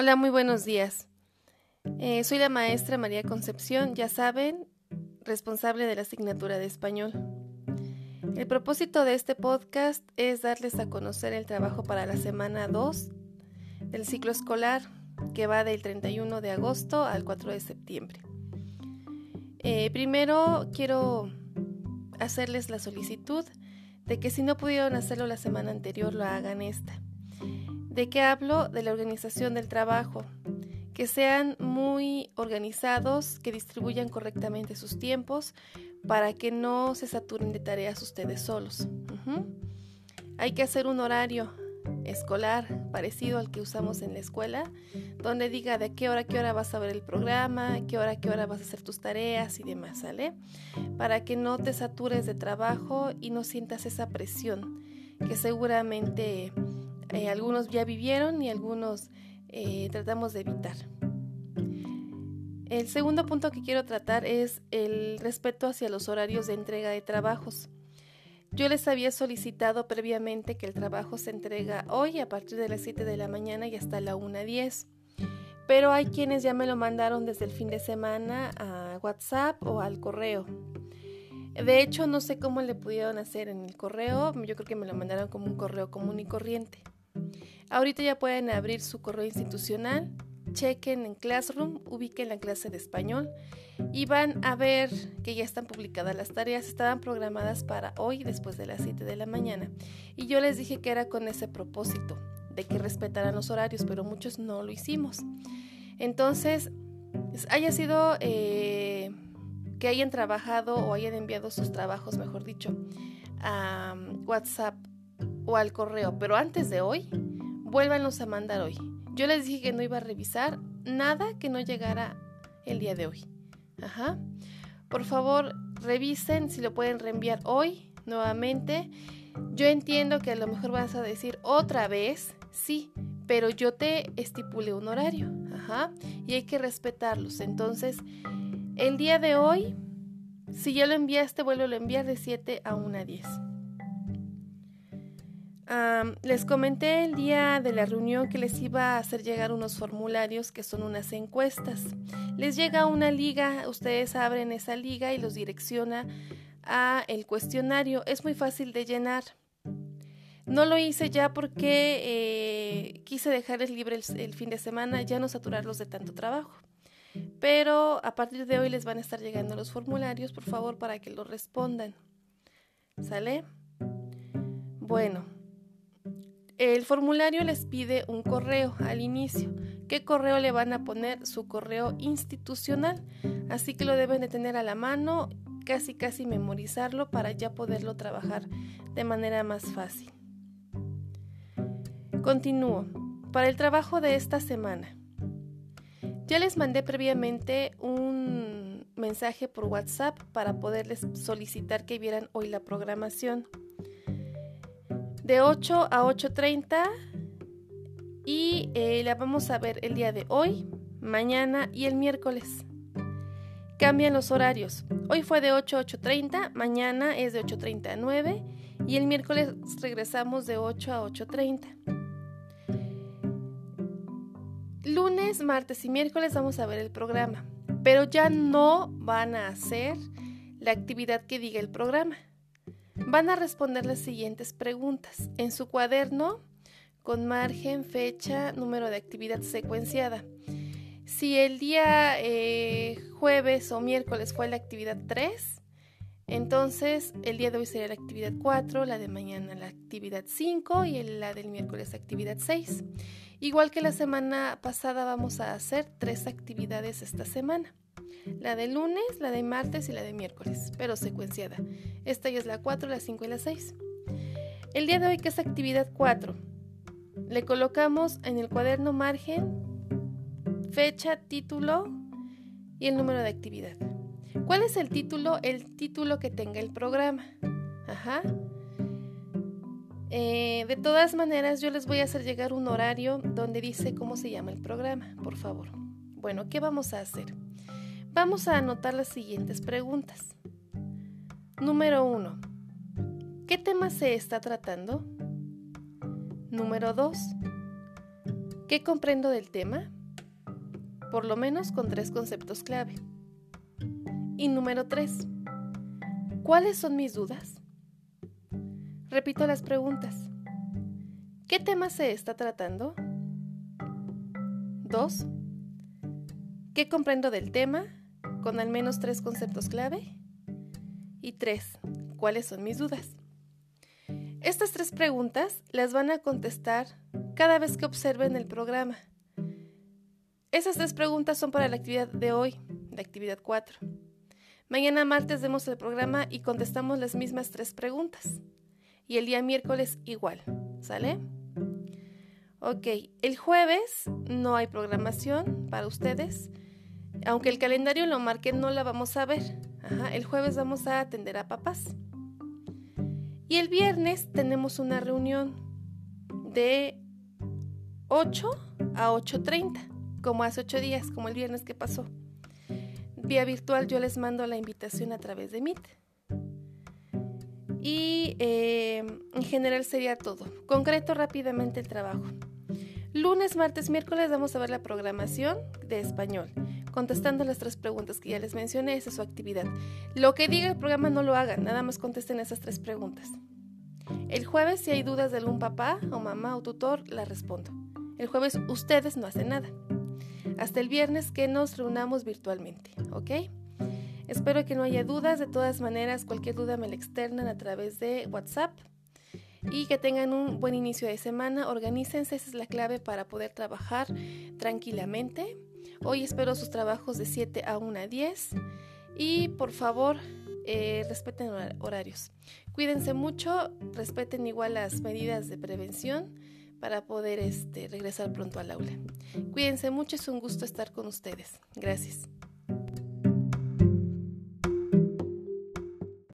Hola, muy buenos días. Eh, soy la maestra María Concepción, ya saben, responsable de la asignatura de español. El propósito de este podcast es darles a conocer el trabajo para la semana 2 del ciclo escolar que va del 31 de agosto al 4 de septiembre. Eh, primero quiero hacerles la solicitud de que si no pudieron hacerlo la semana anterior lo hagan esta. ¿De qué hablo? De la organización del trabajo. Que sean muy organizados, que distribuyan correctamente sus tiempos para que no se saturen de tareas ustedes solos. Hay que hacer un horario escolar parecido al que usamos en la escuela, donde diga de qué hora, qué hora vas a ver el programa, qué hora, qué hora vas a hacer tus tareas y demás, ¿sale? Para que no te satures de trabajo y no sientas esa presión que seguramente eh, algunos ya vivieron y algunos eh, tratamos de evitar. El segundo punto que quiero tratar es el respeto hacia los horarios de entrega de trabajos. Yo les había solicitado previamente que el trabajo se entrega hoy a partir de las 7 de la mañana y hasta la 1.10. Pero hay quienes ya me lo mandaron desde el fin de semana a WhatsApp o al correo. De hecho, no sé cómo le pudieron hacer en el correo. Yo creo que me lo mandaron como un correo común y corriente. Ahorita ya pueden abrir su correo institucional, chequen en Classroom, ubiquen la clase de español y van a ver que ya están publicadas las tareas. Estaban programadas para hoy después de las 7 de la mañana. Y yo les dije que era con ese propósito, de que respetaran los horarios, pero muchos no lo hicimos. Entonces, haya sido eh, que hayan trabajado o hayan enviado sus trabajos, mejor dicho, a WhatsApp o al correo, pero antes de hoy, vuélvanlos a mandar hoy. Yo les dije que no iba a revisar nada que no llegara el día de hoy. Ajá. Por favor, revisen si lo pueden reenviar hoy nuevamente. Yo entiendo que a lo mejor vas a decir otra vez, sí, pero yo te estipulé un horario. Ajá. Y hay que respetarlos. Entonces, el día de hoy, si ya lo enviaste, vuelvo a enviar de 7 a 1 a 10 les comenté el día de la reunión que les iba a hacer llegar unos formularios que son unas encuestas. Les llega una liga, ustedes abren esa liga y los direcciona a el cuestionario. Es muy fácil de llenar. No lo hice ya porque eh, quise dejarles libre el, el fin de semana, ya no saturarlos de tanto trabajo. Pero a partir de hoy les van a estar llegando los formularios, por favor, para que los respondan. ¿Sale? Bueno, el formulario les pide un correo al inicio. ¿Qué correo le van a poner? Su correo institucional. Así que lo deben de tener a la mano, casi casi memorizarlo para ya poderlo trabajar de manera más fácil. Continúo. Para el trabajo de esta semana. Ya les mandé previamente un mensaje por WhatsApp para poderles solicitar que vieran hoy la programación de 8 a 8.30 y eh, la vamos a ver el día de hoy, mañana y el miércoles. Cambian los horarios. Hoy fue de 8 a 8.30, mañana es de 8.30 a 9 y el miércoles regresamos de 8 a 8.30. Lunes, martes y miércoles vamos a ver el programa, pero ya no van a hacer la actividad que diga el programa Van a responder las siguientes preguntas. En su cuaderno, con margen, fecha, número de actividad secuenciada. Si el día eh, jueves o miércoles fue la actividad 3, entonces el día de hoy sería la actividad 4, la de mañana la actividad 5 y la del miércoles actividad 6. Igual que la semana pasada vamos a hacer tres actividades esta semana la de lunes, la de martes y la de miércoles, pero secuenciada. Esta ya es la 4, la 5 y la 6. El día de hoy, que es actividad 4, le colocamos en el cuaderno margen, fecha, título y el número de actividad. ¿Cuál es el título? El título que tenga el programa. Ajá. Eh, de todas maneras, yo les voy a hacer llegar un horario donde dice cómo se llama el programa, por favor. Bueno, ¿qué vamos a hacer? Vamos a anotar las siguientes preguntas. Número 1. ¿Qué tema se está tratando? Número 2. ¿Qué comprendo del tema? Por lo menos con tres conceptos clave. Y número tres, ¿cuáles son mis dudas? Repito las preguntas. ¿Qué tema se está tratando? 2. ¿Qué comprendo del tema? Con al menos tres conceptos clave. Y 3. ¿Cuáles son mis dudas? Estas tres preguntas las van a contestar cada vez que observen el programa. Esas tres preguntas son para la actividad de hoy, la actividad 4. Mañana martes vemos el programa y contestamos las mismas tres preguntas. Y el día miércoles igual, ¿sale? Ok, el jueves no hay programación para ustedes. Aunque el calendario lo marque, no la vamos a ver. el jueves vamos a atender a papás. Y el viernes tenemos una reunión de 8 a 8.30, como hace 8 días, como el viernes que pasó. Vía virtual yo les mando la invitación a través de Meet. Y eh, en general sería todo. Concreto rápidamente el trabajo. Lunes, martes, miércoles vamos a ver la programación de español, contestando las tres preguntas que ya les mencioné, esa es su actividad. Lo que diga el programa no lo hagan, nada más contesten esas tres preguntas. El jueves, si hay dudas de algún papá o mamá o tutor, la respondo. El jueves ustedes no hacen nada. Hasta el viernes que nos reunamos virtualmente, ¿ok? Espero que no haya dudas, de todas maneras cualquier duda me la externan a través de WhatsApp y que tengan un buen inicio de semana. Organícense, esa es la clave para poder trabajar tranquilamente. Hoy espero sus trabajos de 7 a 1 a 10 y por favor eh, respeten horarios. Cuídense mucho, respeten igual las medidas de prevención para poder este, regresar pronto al aula. Cuídense mucho, es un gusto estar con ustedes. Gracias.